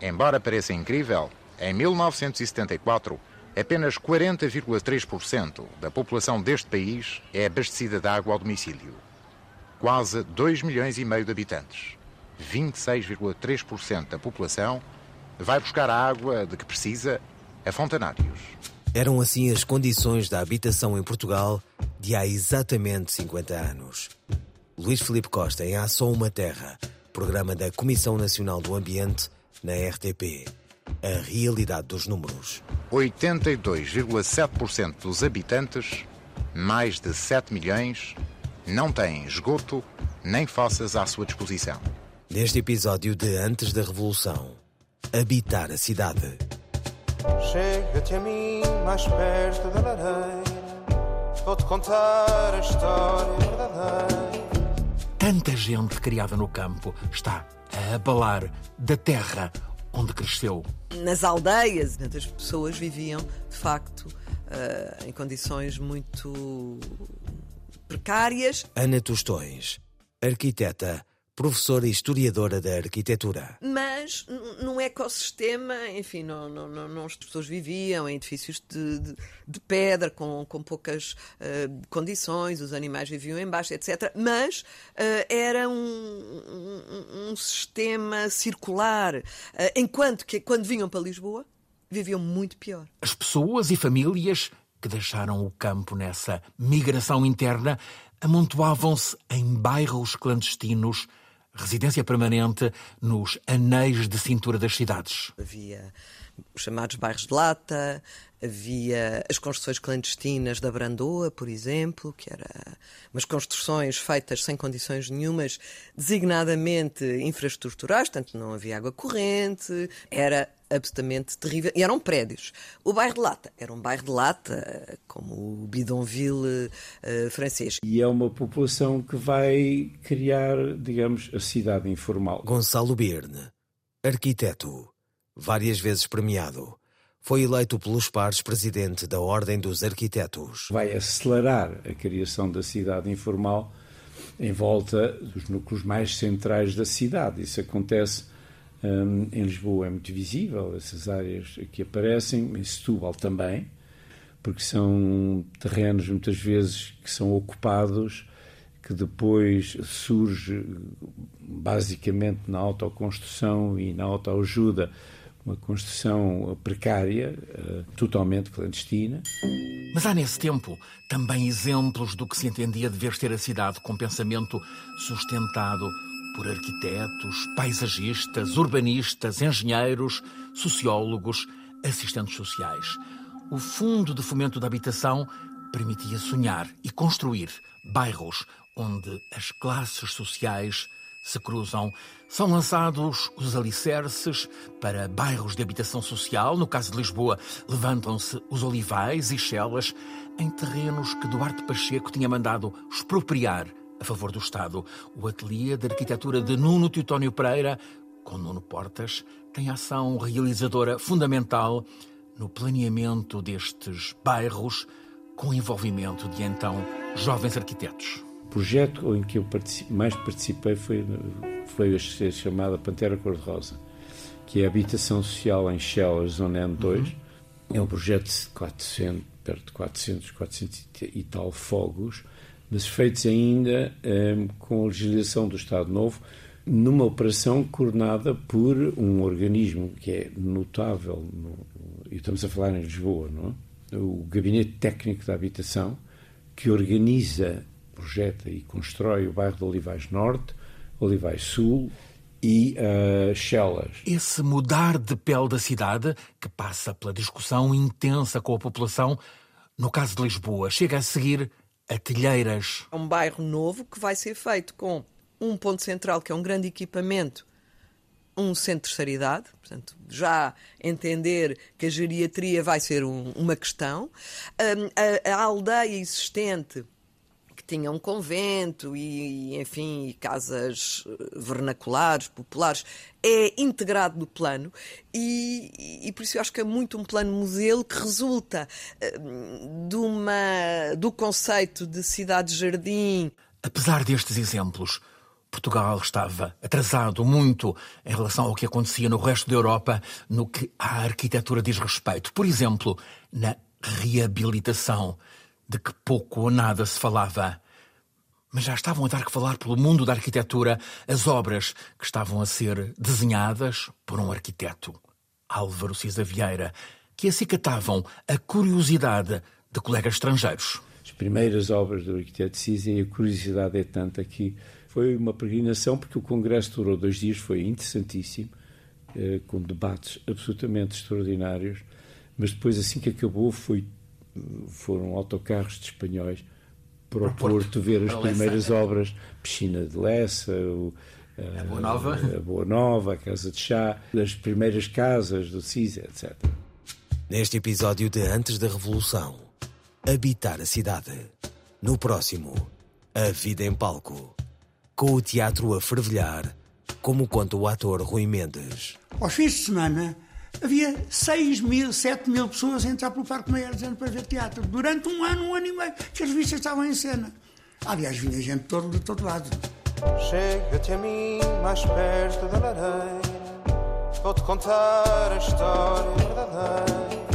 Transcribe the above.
Embora pareça incrível, em 1974, apenas 40,3% da população deste país é abastecida de água ao domicílio. Quase 2 milhões e meio de habitantes, 26,3% da população, vai buscar a água de que precisa a fontanários. Eram assim as condições da habitação em Portugal de há exatamente 50 anos. Luís Felipe Costa em Há Só Uma Terra, programa da Comissão Nacional do Ambiente, na RTP. A realidade dos números. 82,7% dos habitantes, mais de 7 milhões, não têm esgoto nem fossas à sua disposição. Neste episódio de Antes da Revolução, habitar a cidade. Chega-te a mim mais perto da lareira. Vou-te contar a história verdadeira. Tanta gente criada no campo está a abalar da terra onde cresceu. Nas aldeias, as pessoas viviam, de facto, uh, em condições muito precárias. Ana Tostões, arquiteta professora e historiadora da arquitetura. Mas num ecossistema, enfim, não, não, não, não, as pessoas viviam em edifícios de, de, de pedra, com, com poucas uh, condições, os animais viviam embaixo, etc. Mas uh, era um, um, um, sistema circular, uh, enquanto que quando vinham para Lisboa, viviam muito pior. As pessoas e famílias que deixaram o campo nessa migração interna amontoavam-se em bairros clandestinos residência permanente nos anéis de cintura das cidades. Havia os chamados bairros de lata, havia as construções clandestinas da Brandoa, por exemplo, que era umas construções feitas sem condições nenhumas, designadamente infraestruturais, portanto não havia água corrente, era absolutamente terrível. E eram prédios. O bairro de Lata era um bairro de Lata, como o Bidonville uh, francês. E é uma população que vai criar, digamos, a cidade informal. Gonçalo Birne, arquiteto, várias vezes premiado. Foi eleito pelos pares presidente da Ordem dos Arquitetos. Vai acelerar a criação da cidade informal em volta dos núcleos mais centrais da cidade. Isso acontece um, em Lisboa é muito visível, essas áreas que aparecem, em Setúbal também, porque são terrenos muitas vezes que são ocupados, que depois surge basicamente na autoconstrução e na autoajuda uma construção precária, uh, totalmente clandestina. Mas há nesse tempo também exemplos do que se entendia dever ter a cidade com pensamento sustentado por arquitetos, paisagistas, urbanistas, engenheiros, sociólogos, assistentes sociais. O Fundo de Fomento da Habitação permitia sonhar e construir bairros onde as classes sociais se cruzam. São lançados os alicerces para bairros de habitação social. No caso de Lisboa, levantam-se os olivais e chelas em terrenos que Duarte Pacheco tinha mandado expropriar a favor do Estado. O Ateliê de Arquitetura de Nuno Teutónio Pereira, com Nuno Portas, tem ação realizadora fundamental no planeamento destes bairros, com envolvimento de então jovens arquitetos. O projeto em que eu mais participei foi, foi a ser chamada Pantera Cor-de-Rosa, que é a habitação social em Chelas, zona N2. Uhum. É um projeto de 400, perto de 400, 400 e tal fogos, mas feitos ainda ehm, com a legislação do Estado Novo, numa operação coordenada por um organismo que é notável, no, e estamos a falar em Lisboa, não é? o Gabinete Técnico da Habitação, que organiza, projeta e constrói o bairro de Olivais Norte, Olivais Sul e uh, Chelas. Esse mudar de pele da cidade, que passa pela discussão intensa com a população, no caso de Lisboa, chega a seguir Atilheiras. É um bairro novo que vai ser feito com um ponto central, que é um grande equipamento, um centro de terceira idade, portanto, já entender que a geriatria vai ser um, uma questão. a, a aldeia existente tinha um convento e, enfim, casas eh, vernaculares, populares, é integrado no plano e, e, por isso eu acho que é muito um plano museu que resulta uh, de uma, do conceito de cidade-jardim. Apesar destes exemplos, Portugal estava atrasado muito em relação ao que acontecia no resto da Europa no que a arquitetura diz respeito. Por exemplo, na reabilitação, de que pouco ou nada se falava. Mas já estavam a dar que falar pelo mundo da arquitetura as obras que estavam a ser desenhadas por um arquiteto, Álvaro Cisa Vieira, que acicatavam a curiosidade de colegas estrangeiros. As primeiras obras do arquiteto Cisa e a curiosidade é tanta que foi uma peregrinação, porque o congresso durou dois dias, foi interessantíssimo, eh, com debates absolutamente extraordinários, mas depois, assim que acabou, foi, foram autocarros de espanhóis para o Porto, Porto ver as primeiras Lessa. obras, Piscina de Lessa, o, a, Boa Nova. a Boa Nova, a Casa de Chá, as primeiras casas do CISA, etc. Neste episódio de Antes da Revolução, habitar a cidade. No próximo, a vida em palco com o teatro a fervilhar, como conta o ator Rui Mendes. Aos fins de semana havia 6 mil, 7 mil pessoas a entrar pelo Parque Meia para ver teatro. Durante um ano, um ano e meio, que as revistas estavam em cena. Aliás, vinha gente de todo, de todo lado. Chega-te a mim mais perto da lareira, vou-te contar a história verdadeira